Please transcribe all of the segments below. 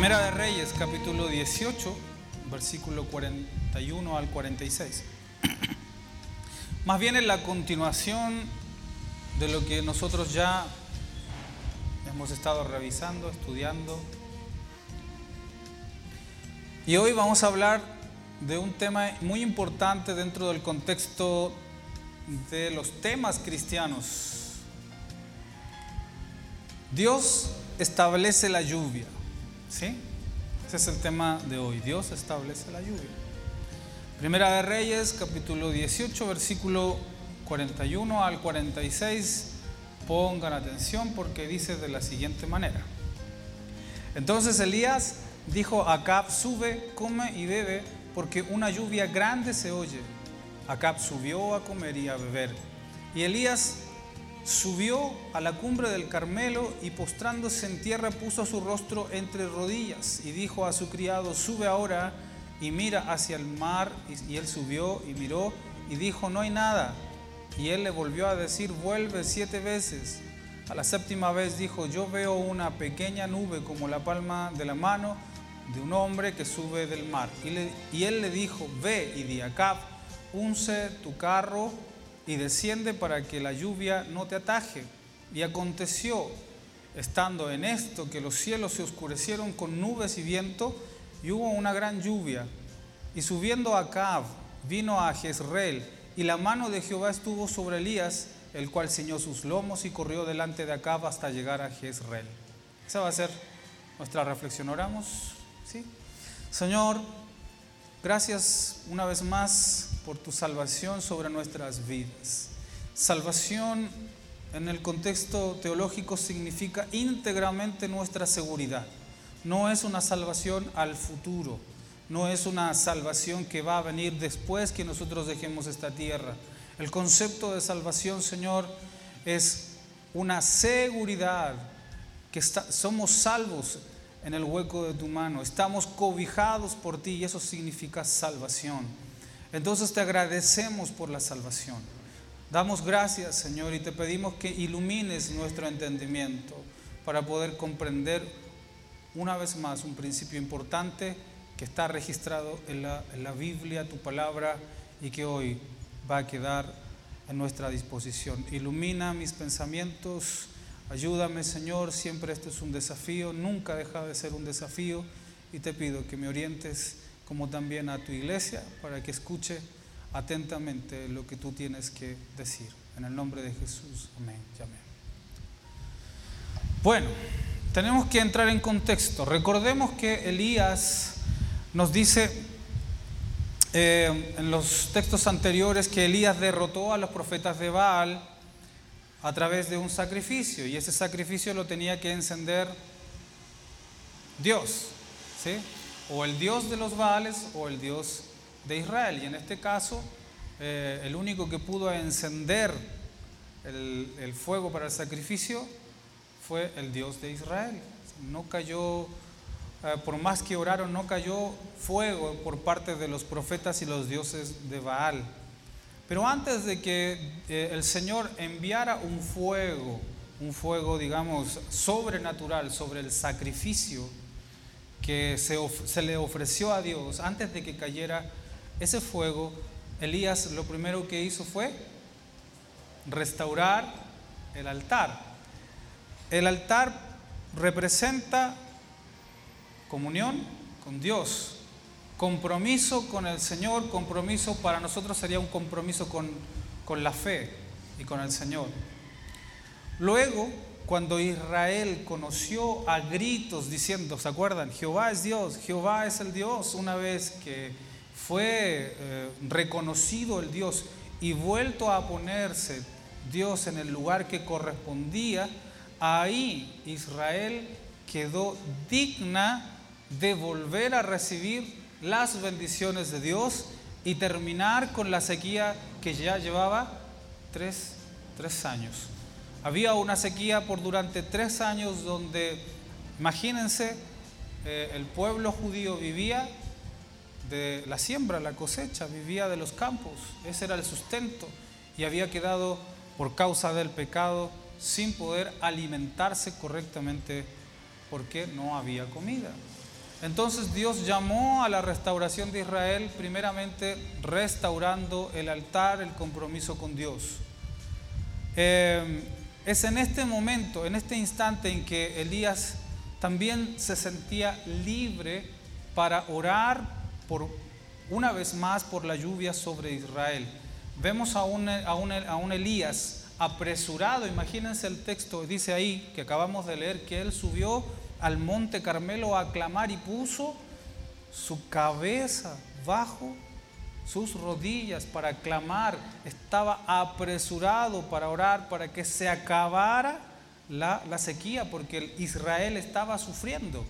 Primera de Reyes, capítulo 18, versículo 41 al 46. Más bien es la continuación de lo que nosotros ya hemos estado revisando, estudiando. Y hoy vamos a hablar de un tema muy importante dentro del contexto de los temas cristianos. Dios establece la lluvia. ¿Sí? Ese es el tema de hoy. Dios establece la lluvia. Primera de Reyes, capítulo 18, versículo 41 al 46. Pongan atención porque dice de la siguiente manera. Entonces Elías dijo a Acab, sube, come y bebe, porque una lluvia grande se oye. Acab subió a comer y a beber. Y Elías subió a la cumbre del Carmelo y postrándose en tierra puso su rostro entre rodillas y dijo a su criado, sube ahora y mira hacia el mar. Y, él subió y miró y dijo, no hay nada. Y él le volvió a decir, vuelve siete veces. A la séptima vez dijo, yo veo una pequeña nube como la palma de la mano de un hombre que sube del mar. Y, él le dijo, ve y di acá, unce tu carro y desciende para que la lluvia no te ataje. Y aconteció, estando en esto, que los cielos se oscurecieron con nubes y viento, y hubo una gran lluvia. Y subiendo a Acab, vino a Jezreel, y la mano de Jehová estuvo sobre Elías, el cual ciñó sus lomos y corrió delante de Acab hasta llegar a Jezreel. Esa va a ser nuestra reflexión. Oramos, ¿sí? Señor, gracias una vez más por tu salvación sobre nuestras vidas. Salvación en el contexto teológico significa íntegramente nuestra seguridad. No es una salvación al futuro, no es una salvación que va a venir después que nosotros dejemos esta tierra. El concepto de salvación, Señor, es una seguridad que somos salvos en el hueco de tu mano, estamos cobijados por ti y eso significa salvación. Entonces te agradecemos por la salvación. Damos gracias, Señor, y te pedimos que ilumines nuestro entendimiento para poder comprender una vez más un principio importante que está registrado en la, Biblia, tu palabra, y que hoy va a quedar en nuestra disposición. Ilumina mis pensamientos, ayúdame, Señor, siempre esto es un desafío, nunca deja de ser un desafío, y te pido que me orientes como también a tu iglesia para que escuche atentamente lo que tú tienes que decir. En el nombre de Jesús, amén. Bueno, tenemos que entrar en contexto. Recordemos que Elías nos dice eh, en los textos anteriores que Elías derrotó a los profetas de Baal a través de un sacrificio y ese sacrificio lo tenía que encender Dios. ¿sí? O el Dios de los Baales o el Dios de Israel. Y en este caso, eh, el único que pudo encender el, fuego para el sacrificio fue el Dios de Israel. No cayó, eh, por más que oraron, no cayó fuego por parte de los profetas y los dioses de Baal. Pero antes de que eh, el Señor enviara un fuego, un fuego, digamos, sobrenatural sobre el sacrificio, que se, le ofreció a Dios antes de que cayera ese fuego, Elías lo primero que hizo fue restaurar el altar. El altar representa comunión con Dios, compromiso con el Señor, compromiso para nosotros sería un compromiso con, con la fe y con el Señor. Luego, cuando Israel conoció a gritos diciendo, ¿se acuerdan? Jehová es Dios, Jehová es el Dios, una vez que fue eh, reconocido el Dios y vuelto a ponerse Dios en el lugar que correspondía, ahí Israel quedó digna de volver a recibir las bendiciones de Dios y terminar con la sequía que ya llevaba tres, tres años. Había una sequía por durante tres años donde, imagínense, eh, el pueblo judío vivía de la siembra, la cosecha, vivía de los campos, ese era el sustento y había quedado por causa del pecado sin poder alimentarse correctamente porque no había comida. Entonces Dios llamó a la restauración de Israel primeramente restaurando el altar, el compromiso con Dios. Eh, es en este momento, en este instante en que Elías también se sentía libre para orar por una vez más por la lluvia sobre Israel. Vemos a un, a un Elías apresurado, imagínense el texto, dice ahí que acabamos de leer que él subió al monte Carmelo a clamar y puso su cabeza bajo sus rodillas para clamar, estaba apresurado para orar, para que se acabara la, sequía, porque Israel estaba sufriendo.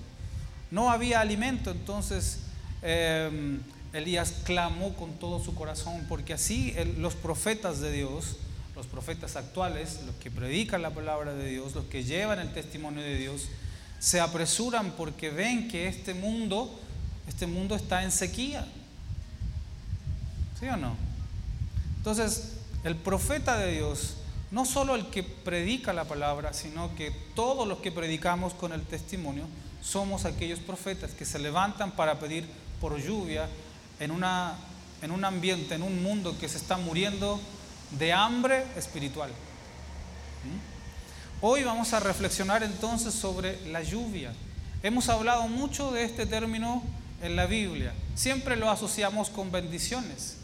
No había alimento, entonces em, Elías clamó con todo su corazón, porque así los profetas de Dios, los profetas actuales, los que predican la palabra de Dios, los que llevan el testimonio de Dios, se apresuran porque ven que este mundo, este mundo está en sequía. ¿Sí o no? Entonces, el profeta de Dios, no solo el que predica la palabra, sino que todos los que predicamos con el testimonio, somos aquellos profetas que se levantan para pedir por lluvia en, una, en un ambiente, en un mundo que se está muriendo de hambre espiritual. ¿Mm? Hoy vamos a reflexionar entonces sobre la lluvia. Hemos hablado mucho de este término en la Biblia. Siempre lo asociamos con bendiciones,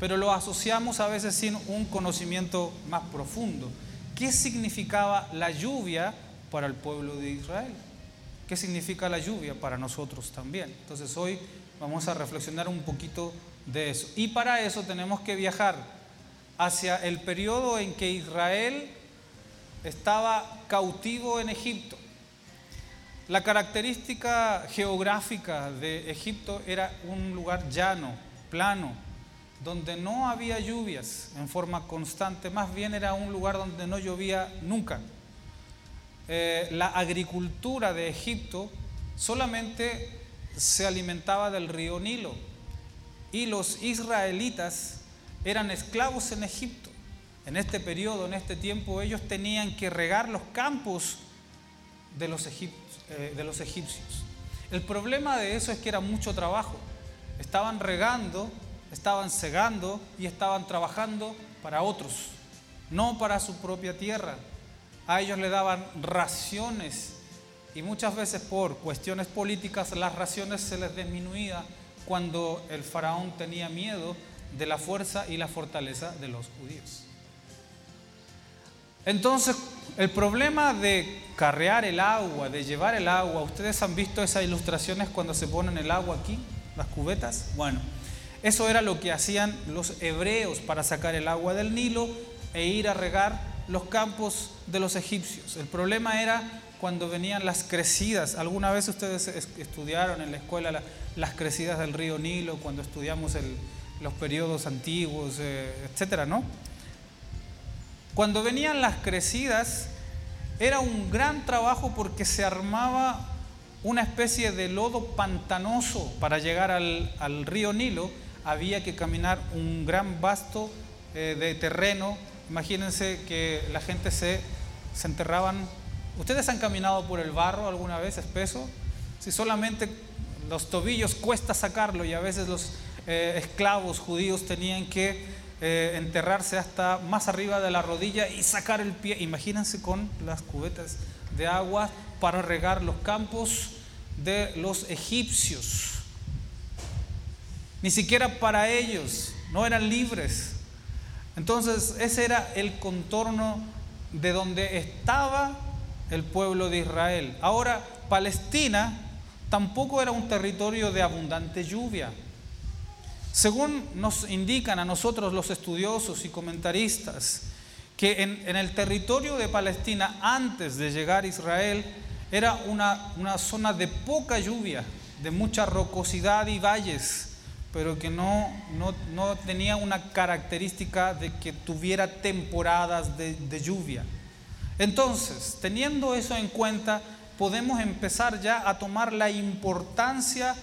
pero lo asociamos a veces sin un conocimiento más profundo. ¿Qué significaba la lluvia para el pueblo de Israel? ¿Qué significa la lluvia para nosotros también? Entonces hoy vamos a reflexionar un poquito de eso. Y para eso tenemos que viajar hacia el periodo en que Israel estaba cautivo en Egipto. La característica geográfica de Egipto era un lugar llano, plano, donde no había lluvias en forma constante, más bien era un lugar donde no llovía nunca. Eh, la agricultura de Egipto solamente se alimentaba del río Nilo y los israelitas eran esclavos en Egipto en este periodo, en este tiempo, ellos tenían que regar los campos de los, eh, de los egipcios. El problema de eso es que era mucho trabajo. Estaban regando, estaban cegando y estaban trabajando para otros, no para su propia tierra. A ellos le daban raciones y muchas veces por cuestiones políticas las raciones se les disminuía cuando el faraón tenía miedo de la fuerza y la fortaleza de los judíos. Entonces, el problema de carrear el agua, de llevar el agua, ¿ustedes han visto esas ilustraciones cuando se ponen el agua aquí, las cubetas? Bueno, eso era lo que hacían los hebreos para sacar el agua del Nilo e ir a regar los campos de los egipcios. El problema era cuando venían las crecidas. ¿Alguna vez ustedes estudiaron en la escuela las crecidas del río Nilo, cuando estudiamos los periodos antiguos, eh, etcétera, no? Cuando venían las crecidas, era un gran trabajo porque se armaba una especie de lodo pantanoso para llegar al, río Nilo. Había que caminar un gran vasto eh, de terreno. Imagínense que la gente se, se enterraban. ¿Ustedes han caminado por el barro alguna vez espeso? Si solamente los tobillos cuesta sacarlo y a veces los eh, esclavos judíos tenían que eh, enterrarse hasta más arriba de la rodilla y sacar el pie. Imagínense con las cubetas de agua para regar los campos de los egipcios. Ni siquiera para ellos, no eran libres. Entonces ese era el contorno de donde estaba el pueblo de Israel. Ahora, Palestina tampoco era un territorio de abundante lluvia. Según nos indican a nosotros los estudiosos y comentaristas, que en, el territorio de Palestina, antes de llegar a Israel, era una, una zona de poca lluvia, de mucha rocosidad y valles, pero que no, no, tenía una característica de que tuviera temporadas de, de lluvia. Entonces, teniendo eso en cuenta, podemos empezar ya a tomar la importancia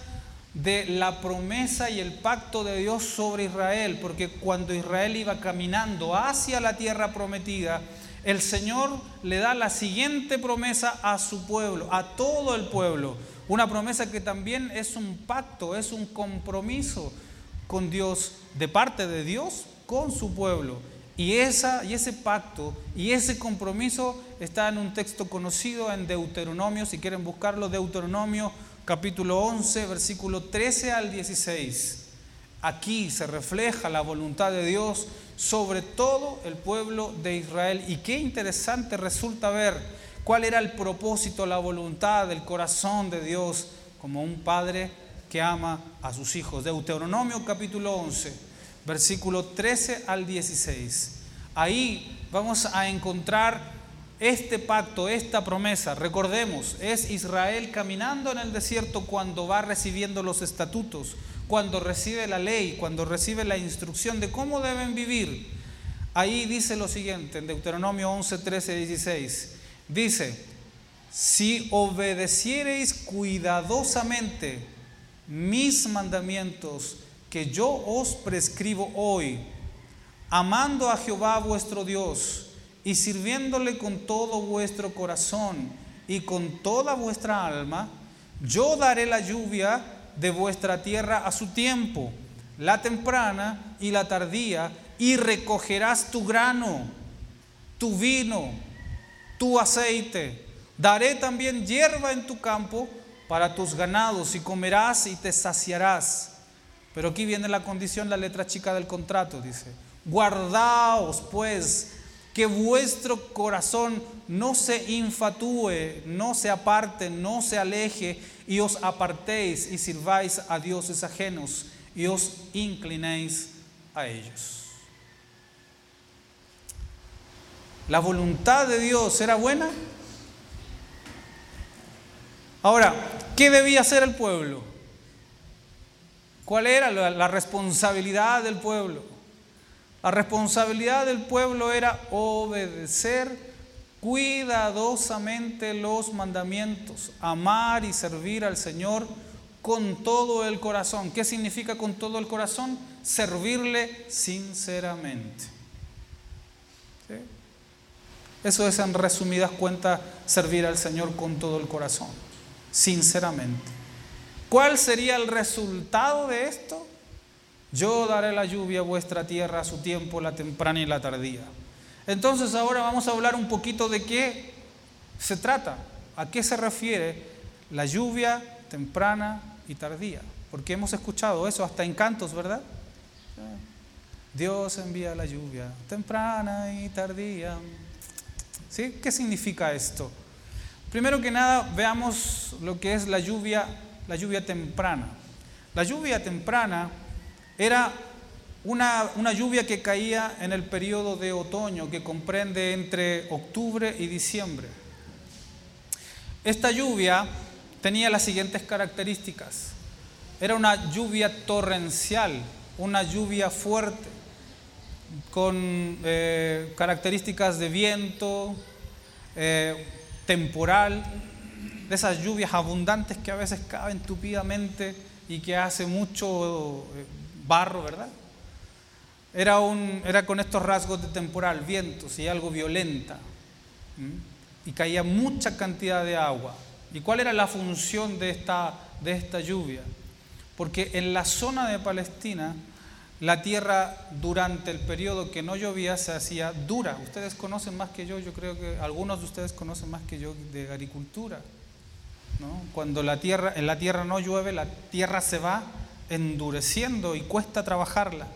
de la promesa y el pacto de Dios sobre Israel, porque cuando Israel iba caminando hacia la tierra prometida, el Señor le da la siguiente promesa a su pueblo, a todo el pueblo. Una promesa que también es un pacto, es un compromiso con Dios, de parte de Dios con su pueblo. Y, esa, y ese pacto y ese compromiso está en un texto conocido en Deuteronomio, si quieren buscarlo, Deuteronomio capítulo 11, versículo 13 al 16. Aquí se refleja la voluntad de Dios sobre todo el pueblo de Israel. Y qué interesante resulta ver cuál era el propósito, la voluntad, del corazón de Dios como un padre que ama a sus hijos. Deuteronomio capítulo 11, versículo 13 al 16. Ahí vamos a encontrar este pacto, esta promesa. Recordemos, es Israel caminando en el desierto cuando va recibiendo los estatutos, cuando recibe la ley, cuando recibe la instrucción de cómo deben vivir. Ahí dice lo siguiente, en Deuteronomio 11, 13, 16. Dice, si obedeciereis cuidadosamente mis mandamientos que yo os prescribo hoy, amando a Jehová vuestro Dios y sirviéndole con todo vuestro corazón y con toda vuestra alma, yo daré la lluvia de vuestra tierra a su tiempo, la temprana y la tardía, y recogerás tu grano, tu vino, tu aceite. Daré también hierba en tu campo para tus ganados y comerás y te saciarás. Pero aquí viene la condición, la letra chica del contrato, dice, guardaos pues que vuestro corazón no se infatúe, no se aparte, no se aleje y os apartéis y sirváis a dioses ajenos y os inclinéis a ellos. La voluntad de Dios era buena. Ahora, ¿qué debía hacer el pueblo? ¿Cuál era la, responsabilidad del pueblo? La responsabilidad del pueblo era obedecer cuidadosamente los mandamientos, amar y servir al Señor con todo el corazón. ¿Qué significa con todo el corazón? Servirle sinceramente. Eso es en resumidas cuentas servir al Señor con todo el corazón sinceramente. ¿Cuál sería el resultado de esto? Yo daré la lluvia a vuestra tierra a su tiempo, la temprana y la tardía. Entonces ahora vamos a hablar un poquito de qué se trata, a qué se refiere la lluvia temprana y tardía. Porque hemos escuchado eso hasta en cantos, ¿verdad? Dios envía la lluvia temprana y tardía. ¿Qué significa esto? Primero que nada, veamos lo que es la lluvia, la lluvia temprana. La lluvia temprana era una, una, lluvia que caía en el periodo de otoño, que comprende entre octubre y diciembre. Esta lluvia tenía las siguientes características. Era una lluvia torrencial, una lluvia fuerte, con eh, características de viento, eh, temporal, de esas lluvias abundantes que a veces caen tupidamente y que hace mucho eh, barro, ¿verdad? Era, un, era con estos rasgos de temporal, vientos y algo violenta. Y caía mucha cantidad de agua. ¿Y cuál era la función de esta, de esta lluvia? Porque en la zona de Palestina la tierra durante el periodo que no llovía se hacía dura. Ustedes conocen más que yo, yo creo que algunos de ustedes conocen más que yo de agricultura. Cuando la tierra, en la tierra no llueve, la tierra se va endureciendo y cuesta trabajarla.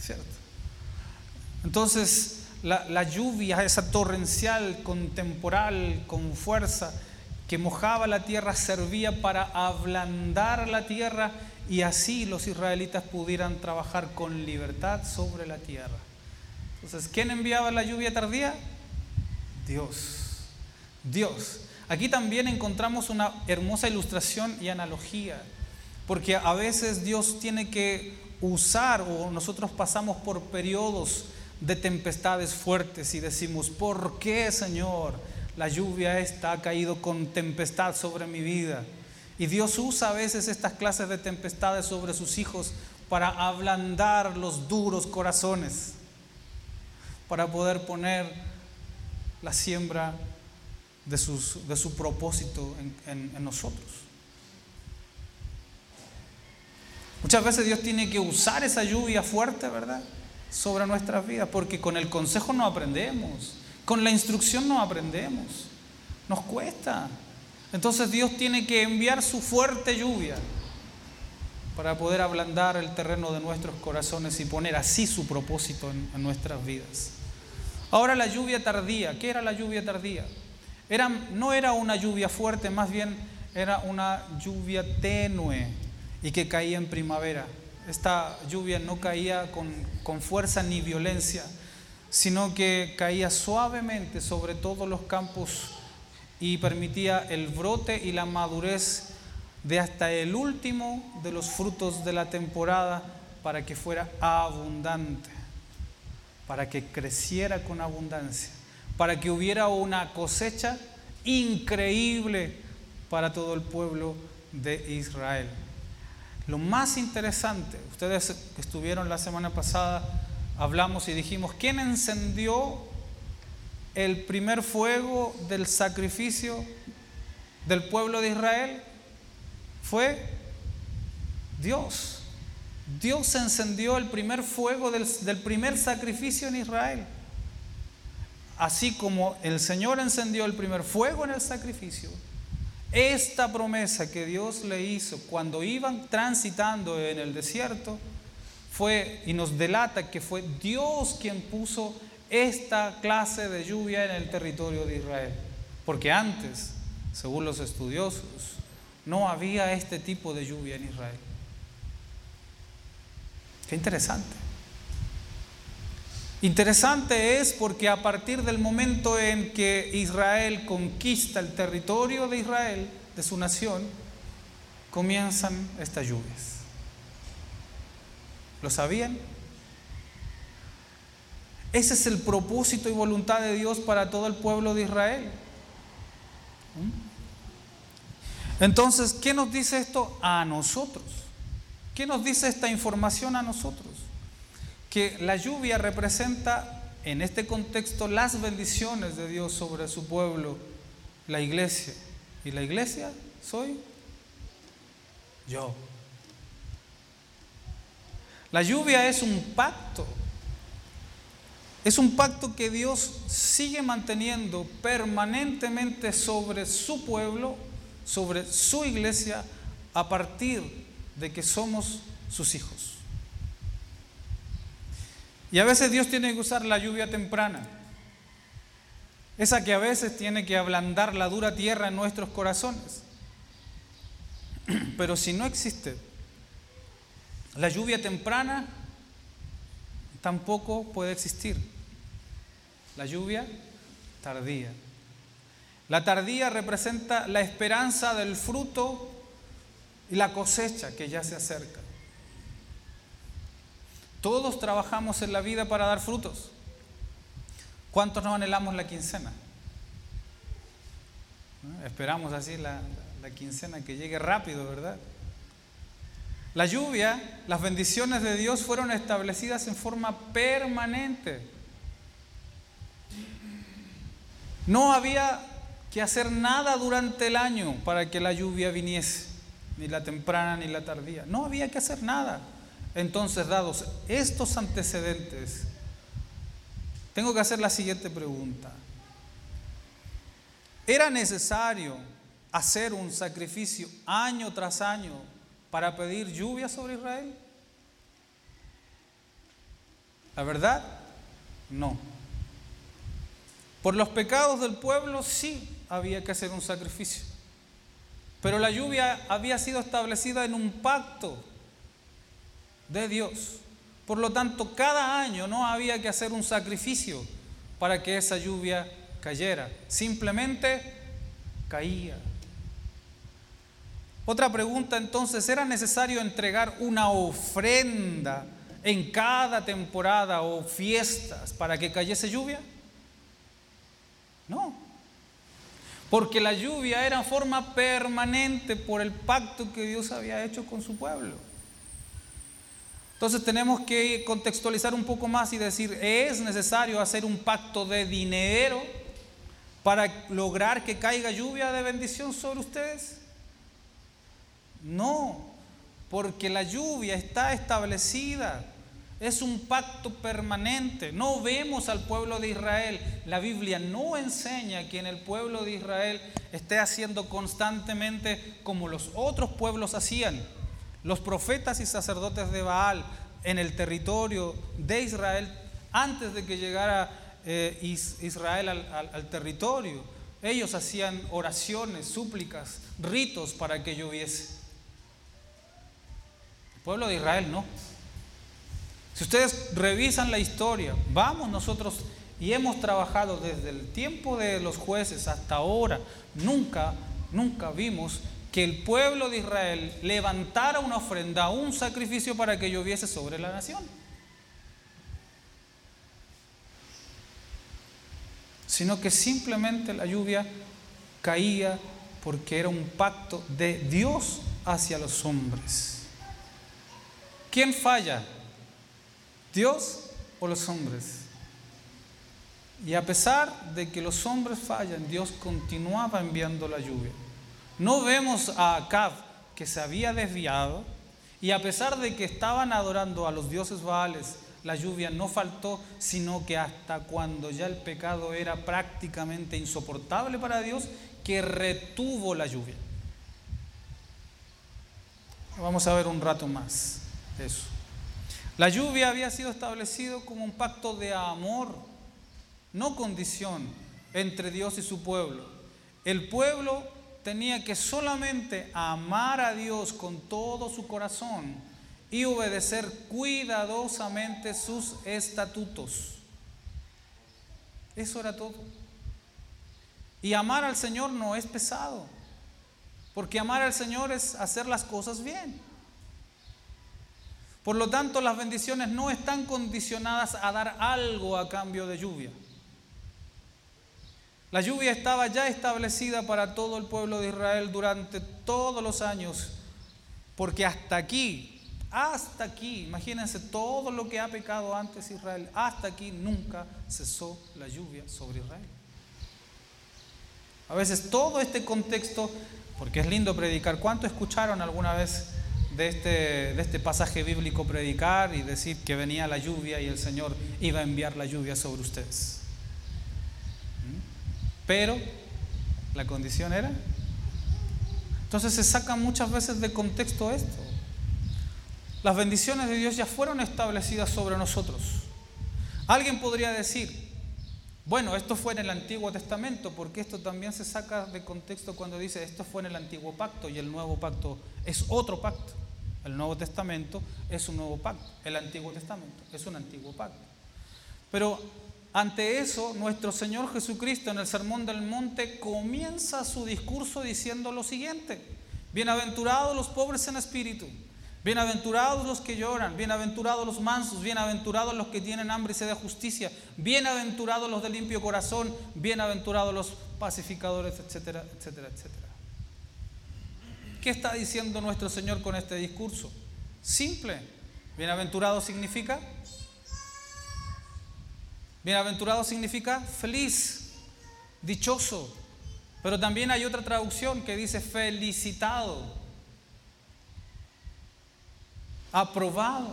¿Cierto? Entonces, la, la lluvia, esa torrencial, con temporal, con fuerza, que mojaba la tierra, servía para ablandar la tierra y así los israelitas pudieran trabajar con libertad sobre la tierra. Entonces, ¿quién enviaba la lluvia tardía? Dios. Dios. Aquí también encontramos una hermosa ilustración y analogía, porque a veces Dios tiene que usar o nosotros pasamos por periodos de tempestades fuertes y decimos, ¿por qué Señor la lluvia esta ha caído con tempestad sobre mi vida? Y Dios usa a veces estas clases de tempestades sobre sus hijos para ablandar los duros corazones, para poder poner la siembra de, su propósito en, en nosotros. Muchas veces Dios tiene que usar esa lluvia fuerte, ¿verdad? Sobre nuestras vidas, porque con el consejo no aprendemos, con la instrucción no aprendemos, nos cuesta. Entonces Dios tiene que enviar su fuerte lluvia para poder ablandar el terreno de nuestros corazones y poner así su propósito en, nuestras vidas. Ahora la lluvia tardía, ¿qué era la lluvia tardía? Era, no era una lluvia fuerte, más bien era una lluvia tenue y que caía en primavera. Esta lluvia no caía con, con fuerza ni violencia, sino que caía suavemente sobre todos los campos y permitía el brote y la madurez de hasta el último de los frutos de la temporada para que fuera abundante, para que creciera con abundancia, para que hubiera una cosecha increíble para todo el pueblo de Israel. Lo más interesante, ustedes que estuvieron la semana pasada, hablamos y dijimos, ¿quién encendió el primer fuego del sacrificio del pueblo de Israel? Fue Dios. Dios encendió el primer fuego del, primer sacrificio en Israel. Así como el Señor encendió el primer fuego en el sacrificio, esta promesa que Dios le hizo cuando iban transitando en el desierto fue y nos delata que fue Dios quien puso esta clase de lluvia en el territorio de Israel. Porque antes, según los estudiosos, no había este tipo de lluvia en Israel. Qué interesante. Interesante es porque a partir del momento en que Israel conquista el territorio de Israel, de su nación, comienzan estas lluvias. ¿Lo sabían? Ese es el propósito y voluntad de Dios para todo el pueblo de Israel. ¿Mm? Entonces, ¿qué nos dice esto a nosotros? ¿Qué nos dice esta información a nosotros? que la lluvia representa en este contexto las bendiciones de Dios sobre su pueblo, la iglesia. ¿Y la iglesia soy yo? La lluvia es un pacto. Es un pacto que Dios sigue manteniendo permanentemente sobre su pueblo, sobre su iglesia, a partir de que somos sus hijos. Y a veces Dios tiene que usar la lluvia temprana. Esa que a veces tiene que ablandar la dura tierra en nuestros corazones. Pero si no existe la lluvia temprana, tampoco puede existir la lluvia tardía. La tardía representa la esperanza del fruto y la cosecha que ya se acerca. Todos trabajamos en la vida para dar frutos. ¿Cuántos no anhelamos la quincena? Esperamos así la, la quincena que llegue rápido, ¿verdad? La lluvia, las bendiciones de Dios fueron establecidas en forma permanente. No había que hacer nada durante el año para que la lluvia viniese, ni la temprana ni la tardía. No había que hacer nada. Entonces, dados estos antecedentes, tengo que hacer la siguiente pregunta. ¿Era necesario hacer un sacrificio año tras año para pedir lluvia sobre Israel? La verdad, no. Por los pecados del pueblo sí había que hacer un sacrificio. Pero la lluvia había sido establecida en un pacto de Dios. Por lo tanto, cada año no había que hacer un sacrificio para que esa lluvia cayera. Simplemente caía. Otra pregunta entonces, ¿era necesario entregar una ofrenda en cada temporada o fiestas para que cayese lluvia? No. Porque la lluvia era forma permanente por el pacto que Dios había hecho con su pueblo. Entonces tenemos que contextualizar un poco más y decir, ¿es necesario hacer un pacto de dinero para lograr que caiga lluvia de bendición sobre ustedes? No, porque la lluvia está establecida. Es un pacto permanente. No vemos al pueblo de Israel. La Biblia no enseña que en el pueblo de Israel esté haciendo constantemente como los otros pueblos hacían. Los profetas y sacerdotes de Baal en el territorio de Israel, antes de que llegara eh, Israel al, territorio, ellos hacían oraciones, súplicas, ritos para que lloviese. Pueblo de Israel no. Si ustedes revisan la historia, vamos nosotros y hemos trabajado desde el tiempo de los jueces hasta ahora, nunca, nunca vimos que el pueblo de Israel levantara una ofrenda, un sacrificio para que lloviese sobre la nación. Sino que simplemente la lluvia caía porque era un pacto de Dios hacia los hombres. ¿Quién falla? ¿Dios o los hombres? Y a pesar de que los hombres fallan, Dios continuaba enviando la lluvia. No vemos a Acab que se había desviado y a pesar de que estaban adorando a los dioses Baales, la lluvia no faltó, sino que hasta cuando ya el pecado era prácticamente insoportable para Dios, que retuvo la lluvia. Vamos a ver un rato más eso. La lluvia había sido establecido como un pacto de amor, no condición, entre Dios y su pueblo. El pueblo tenía que solamente amar a Dios con todo su corazón y obedecer cuidadosamente sus estatutos. Eso era todo. Y amar al Señor no es pesado, porque amar al Señor es hacer las cosas bien. Por lo tanto, las bendiciones no están condicionadas a dar algo a cambio de lluvia. La lluvia estaba ya establecida para todo el pueblo de Israel durante todos los años, porque hasta aquí, hasta aquí, imagínense todo lo que ha pecado antes Israel, hasta aquí nunca cesó la lluvia sobre Israel. A veces todo este contexto, porque es lindo predicar, ¿cuánto escucharon alguna vez de este, de este pasaje bíblico predicar y decir que venía la lluvia y el Señor iba a enviar la lluvia sobre ustedes? Pero la condición era. Entonces se saca muchas veces de contexto esto. Las bendiciones de Dios ya fueron establecidas sobre nosotros. Alguien podría decir, bueno, esto fue en el Antiguo Testamento, porque esto también se saca de contexto cuando dice, esto fue en el Antiguo Pacto y el Nuevo Pacto es otro pacto. El Nuevo Testamento es un nuevo pacto, el Antiguo Testamento es un antiguo pacto. Pero ante eso, nuestro Señor Jesucristo en el Sermón del Monte comienza su discurso diciendo lo siguiente, bienaventurados los pobres en espíritu, bienaventurados los que lloran, bienaventurados los mansos, bienaventurados los que tienen hambre y sed de justicia, bienaventurados los de limpio corazón, bienaventurados los pacificadores, etcétera, etcétera, etcétera. ¿Qué está diciendo nuestro Señor con este discurso? Simple. Bienaventurado significa Bienaventurado significa feliz, dichoso. Pero también hay otra traducción que dice felicitado, aprobado.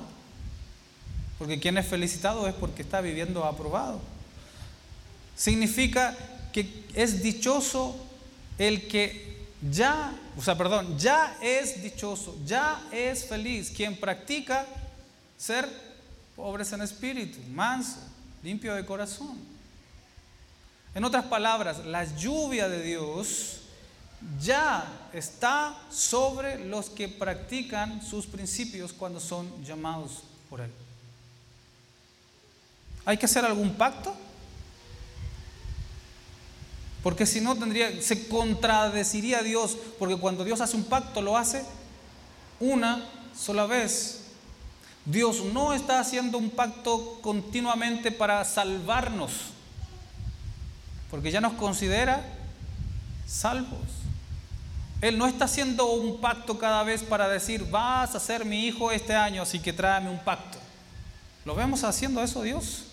Porque quien es felicitado es porque está viviendo aprobado. Significa que es dichoso el que ya, o sea, perdón, ya es dichoso, ya es feliz quien practica ser pobres en espíritu, manso, limpio de corazón. En otras palabras, la lluvia de Dios ya está sobre los que practican sus principios cuando son llamados por Él. ¿Hay que hacer algún pacto? Porque si no tendría, se contradeciría a Dios, porque cuando Dios hace un pacto lo hace una sola vez. Dios no está haciendo un pacto continuamente para salvarnos, porque ya nos considera salvos. Él no está haciendo un pacto cada vez para decir, vas a ser mi hijo este año, así que tráeme un pacto. ¿Lo vemos haciendo eso Dios?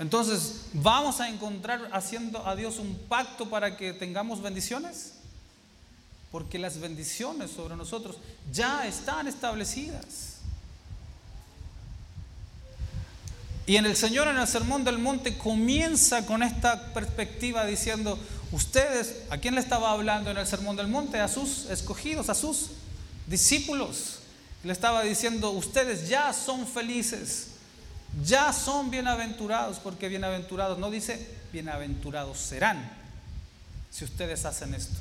Entonces, ¿vamos a encontrar haciendo a Dios un pacto para que tengamos bendiciones? Porque las bendiciones sobre nosotros ya están establecidas. Y en el Señor, en el Sermón del Monte, comienza con esta perspectiva diciendo, ustedes, ¿a quién le estaba hablando en el Sermón del Monte? A sus escogidos, a sus discípulos. Le estaba diciendo, ustedes ya son felices, ya son bienaventurados, porque bienaventurados no dice, bienaventurados serán si ustedes hacen esto,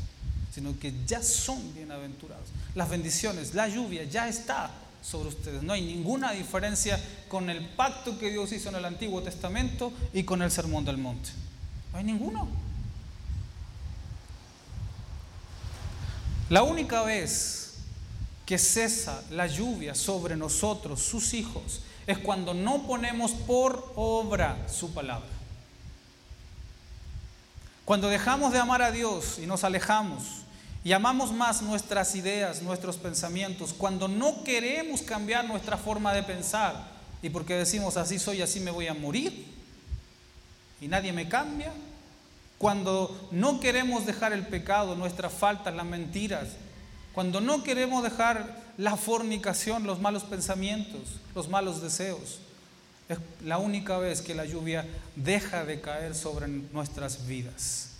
sino que ya son bienaventurados. Las bendiciones, la lluvia ya está sobre ustedes. No hay ninguna diferencia con el pacto que Dios hizo en el Antiguo Testamento y con el Sermón del Monte. No hay ninguno. La única vez que cesa la lluvia sobre nosotros, sus hijos, es cuando no ponemos por obra su palabra. Cuando dejamos de amar a Dios y nos alejamos y amamos más nuestras ideas, nuestros pensamientos, cuando no queremos cambiar nuestra forma de pensar y porque decimos así soy, así me voy a morir y nadie me cambia, cuando no queremos dejar el pecado, nuestras faltas, las mentiras, cuando no queremos dejar la fornicación, los malos pensamientos, los malos deseos, es la única vez que la lluvia deja de caer sobre nuestras vidas.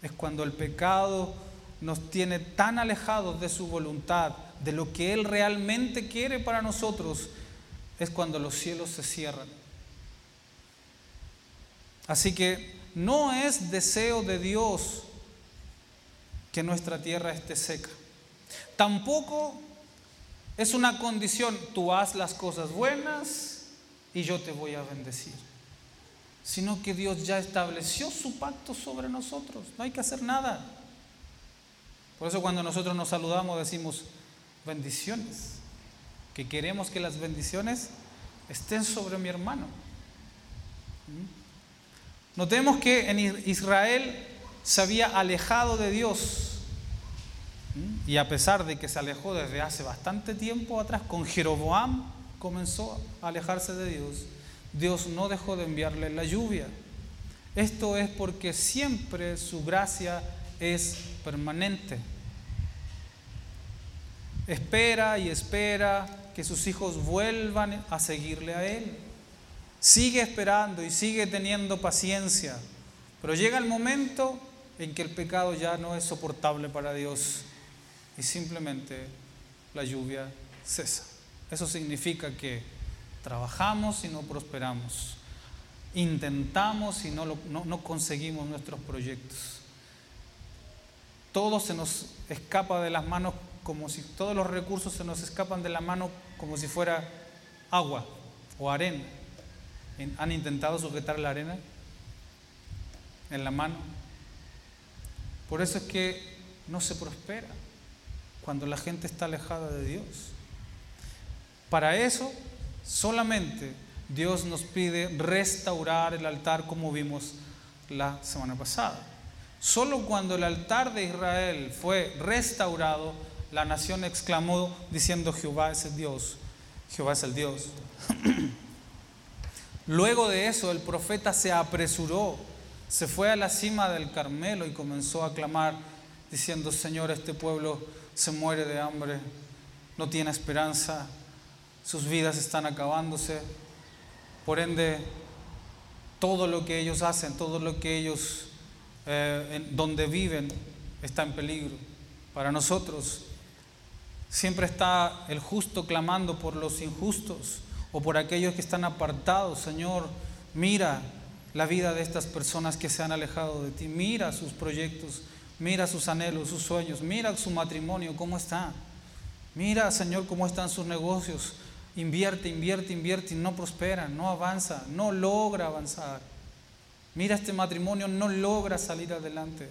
Es cuando el pecado nos tiene tan alejados de su voluntad, de lo que Él realmente quiere para nosotros, es cuando los cielos se cierran. Así que no es deseo de Dios que nuestra tierra esté seca. Tampoco es una condición, tú haz las cosas buenas y yo te voy a bendecir. Sino que Dios ya estableció su pacto sobre nosotros. No hay que hacer nada. Por eso cuando nosotros nos saludamos decimos bendiciones, que queremos que las bendiciones estén sobre mi hermano. ¿Mm? Notemos que en Israel se había alejado de Dios. Y a pesar de que se alejó desde hace bastante tiempo atrás, con Jeroboam comenzó a alejarse de Dios. Dios no dejó de enviarle la lluvia. Esto es porque siempre su gracia es permanente. Espera y espera que sus hijos vuelvan a seguirle a Él. Sigue esperando y sigue teniendo paciencia. Pero llega el momento en que el pecado ya no es soportable para Dios y simplemente la lluvia cesa. Eso significa que trabajamos y no prosperamos. Intentamos y no, no, conseguimos nuestros proyectos todo se nos escapa de las manos como si todos los recursos se nos escapan de la mano como si fuera agua o arena. ¿Han intentado sujetar la arena en la mano? Por eso es que no se prospera cuando la gente está alejada de Dios. Para eso solamente Dios nos pide restaurar el altar como vimos la semana pasada. Solo cuando el altar de Israel fue restaurado, la nación exclamó diciendo, Jehová es el Dios, Jehová es el Dios. Luego de eso, el profeta se apresuró, se fue a la cima del Carmelo y comenzó a clamar diciendo, Señor, este pueblo se muere de hambre, no tiene esperanza, sus vidas están acabándose, por ende, todo lo que ellos hacen, todo lo que ellos eh, en donde viven está en peligro. Para nosotros siempre está el justo clamando por los injustos o por aquellos que están apartados. Señor, mira la vida de estas personas que se han alejado de ti. Mira sus proyectos, mira sus anhelos, sus sueños, mira su matrimonio, cómo está. Mira, Señor, cómo están sus negocios. Invierte, invierte, invierte y no prospera, no avanza, no logra avanzar. Mira este matrimonio, no logra salir adelante.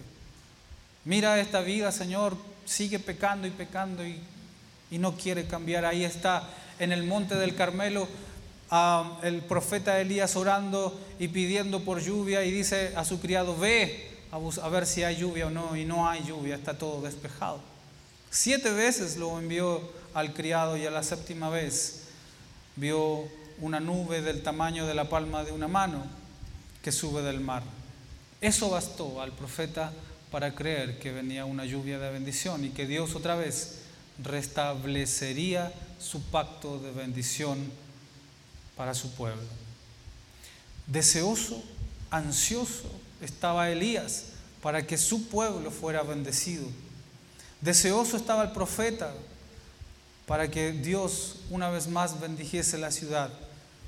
Mira esta vida, Señor, sigue pecando y pecando y, no quiere cambiar. Ahí está en el monte del Carmelo el profeta Elías orando y pidiendo por lluvia y dice a su criado, ve a, ver si hay lluvia o no, y no hay lluvia, está todo despejado. Siete veces lo envió al criado y a la séptima vez vio una nube del tamaño de la palma de una mano que sube del mar. Eso bastó al profeta para creer que venía una lluvia de bendición y que Dios otra vez restablecería su pacto de bendición para su pueblo. Deseoso, ansioso estaba Elías para que su pueblo fuera bendecido. Deseoso estaba el profeta para que Dios una vez más bendijese la ciudad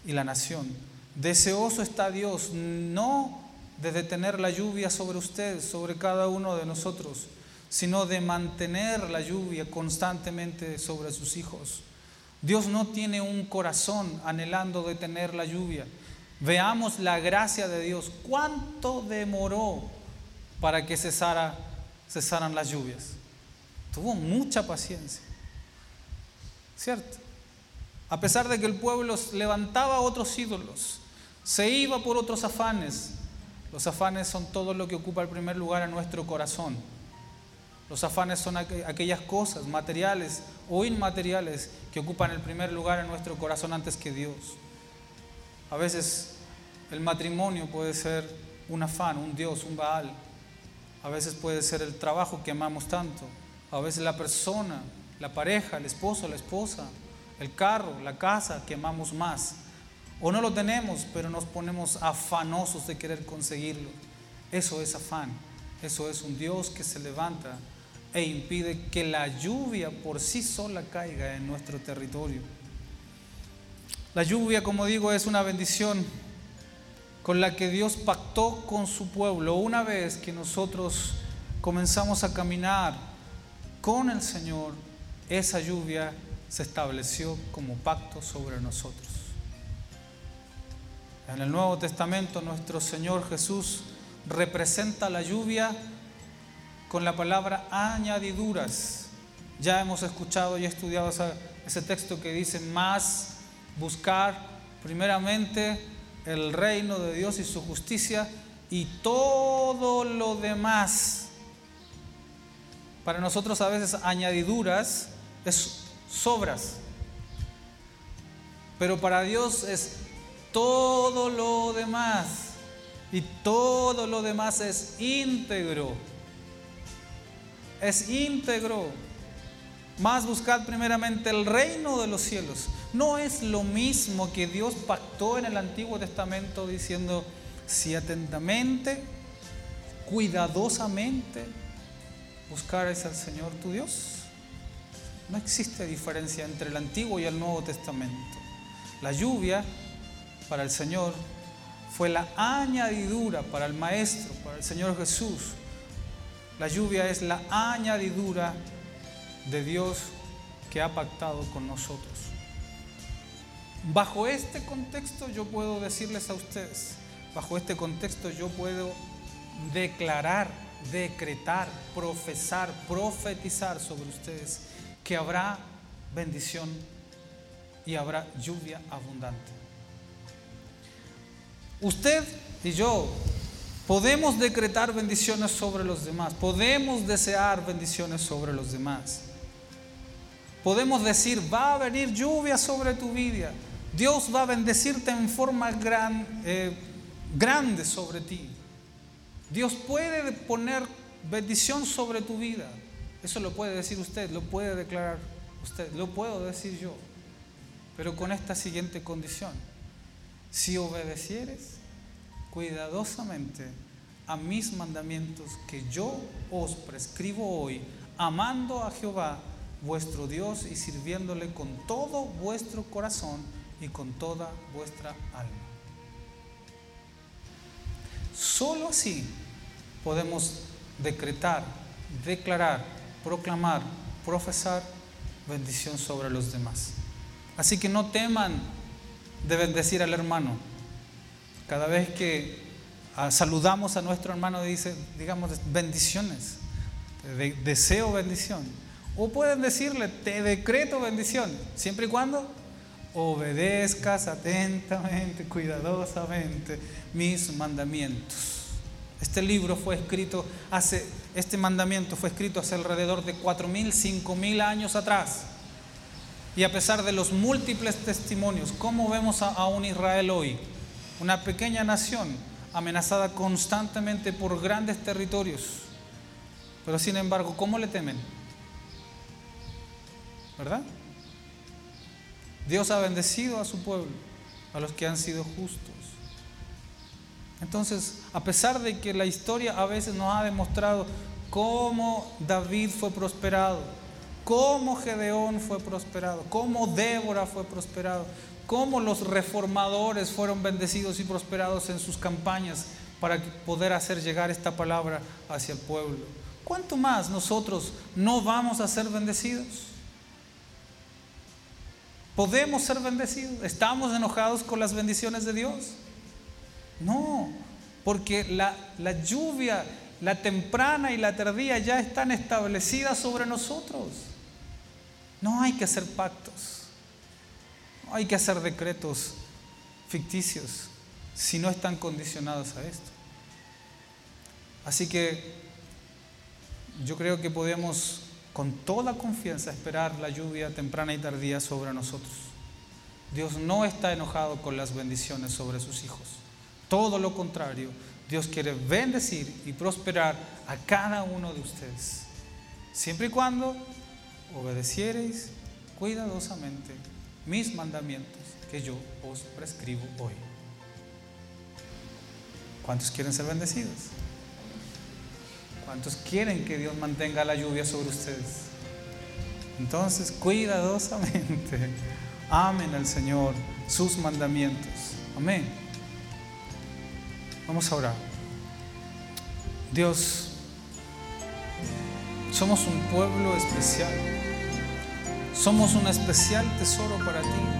y la nación. Deseoso está Dios no de detener la lluvia sobre usted, sobre cada uno de nosotros, sino de mantener la lluvia constantemente sobre sus hijos. Dios no tiene un corazón anhelando detener la lluvia. Veamos la gracia de Dios. ¿Cuánto demoró para que cesara, cesaran las lluvias? Tuvo mucha paciencia. ¿Cierto? A pesar de que el pueblo levantaba otros ídolos, se iba por otros afanes. Los afanes son todo lo que ocupa el primer lugar en nuestro corazón. Los afanes son aquellas cosas materiales o inmateriales que ocupan el primer lugar en nuestro corazón antes que Dios. A veces el matrimonio puede ser un afán, un Dios, un Baal. A veces puede ser el trabajo que amamos tanto. A veces la persona, la pareja, el esposo, la esposa, el carro, la casa que amamos más. O no lo tenemos, pero nos ponemos afanosos de querer conseguirlo. Eso es afán. Eso es un Dios que se levanta e impide que la lluvia por sí sola caiga en nuestro territorio. La lluvia, como digo, es una bendición con la que Dios pactó con su pueblo una vez que nosotros comenzamos a caminar con el Señor, esa lluvia se estableció como pacto sobre nosotros. En el Nuevo Testamento nuestro Señor Jesús representa la lluvia con la palabra añadiduras. Ya hemos escuchado y estudiado ese texto que dice más buscar primeramente el reino de Dios y su justicia y todo lo demás. Para nosotros a veces añadiduras es sobras, pero para Dios es todo lo demás y todo lo demás es íntegro es íntegro. Más buscad primeramente el reino de los cielos. No es lo mismo que Dios pactó en el Antiguo Testamento diciendo, si atentamente, cuidadosamente buscares al Señor tu Dios. No existe diferencia entre el Antiguo y el Nuevo Testamento. La lluvia para el Señor fue la añadidura para el Maestro, para el Señor Jesús, la lluvia es la añadidura de Dios que ha pactado con nosotros. Bajo este contexto yo puedo decirles a ustedes, bajo este contexto yo puedo declarar, decretar, profesar, profetizar sobre ustedes que habrá bendición y habrá lluvia abundante. Usted y yo Podemos decretar bendiciones sobre los demás, podemos desear bendiciones sobre los demás. Podemos decir, va a venir lluvia sobre tu vida, Dios va a bendecirte en forma gran, eh, grande sobre ti. Dios puede poner bendición sobre tu vida. Eso lo puede decir usted, lo puede declarar usted, lo puedo decir yo. Pero con esta siguiente condición. Si obedecieres, cuidadosamente a mis mandamientos que yo os prescribo hoy, amando a Jehová vuestro Dios y sirviéndole con todo vuestro corazón y con toda vuestra alma. Solo así podemos decretar, declarar, proclamar, profesar bendición sobre los demás. Así que no teman de bendecir al hermano. Cada vez que ah, saludamos a nuestro hermano, dice, digamos, bendiciones, deseo bendición. O pueden decirle, te decreto bendición, siempre y cuando obedezcas atentamente, cuidadosamente mis mandamientos. Este libro fue escrito hace, este mandamiento fue escrito hace alrededor de 4.000, 5.000 años atrás. Y a pesar de los múltiples testimonios, ¿cómo vemos a un Israel hoy? Una pequeña nación, amenazada constantemente por grandes territorios. Pero sin embargo, ¿cómo le temen? ¿Verdad? Dios ha bendecido a su pueblo, a los que han sido justos. Entonces, a pesar de que la historia a veces nos ha demostrado cómo David fue prosperado, cómo Gedeón fue prosperado, cómo Débora fue prosperado, cómo los reformadores fueron bendecidos y prosperados en sus campañas para poder hacer llegar esta palabra hacia el pueblo. ¿Cuánto más nosotros no vamos a ser bendecidos? ¿Podemos ser bendecidos? ¿Estamos enojados con las bendiciones de Dios? No, porque la, la lluvia, la temprana y la tardía ya están establecidas sobre nosotros. No hay que hacer pactos hay que hacer decretos ficticios si no están condicionados a esto. Así que yo creo que podemos con toda confianza esperar la lluvia temprana y tardía sobre nosotros. Dios no está enojado con las bendiciones sobre sus hijos. Todo lo contrario, Dios quiere bendecir y prosperar a cada uno de ustedes. Siempre y cuando obedeciereis cuidadosamente mis mandamientos que yo os prescribo hoy. ¿Cuántos quieren ser bendecidos? ¿Cuántos quieren que Dios mantenga la lluvia sobre ustedes? Entonces, cuidadosamente, amen al Señor, sus mandamientos. Amén. Vamos a orar. Dios, somos un pueblo especial. Somos un especial tesoro para ti.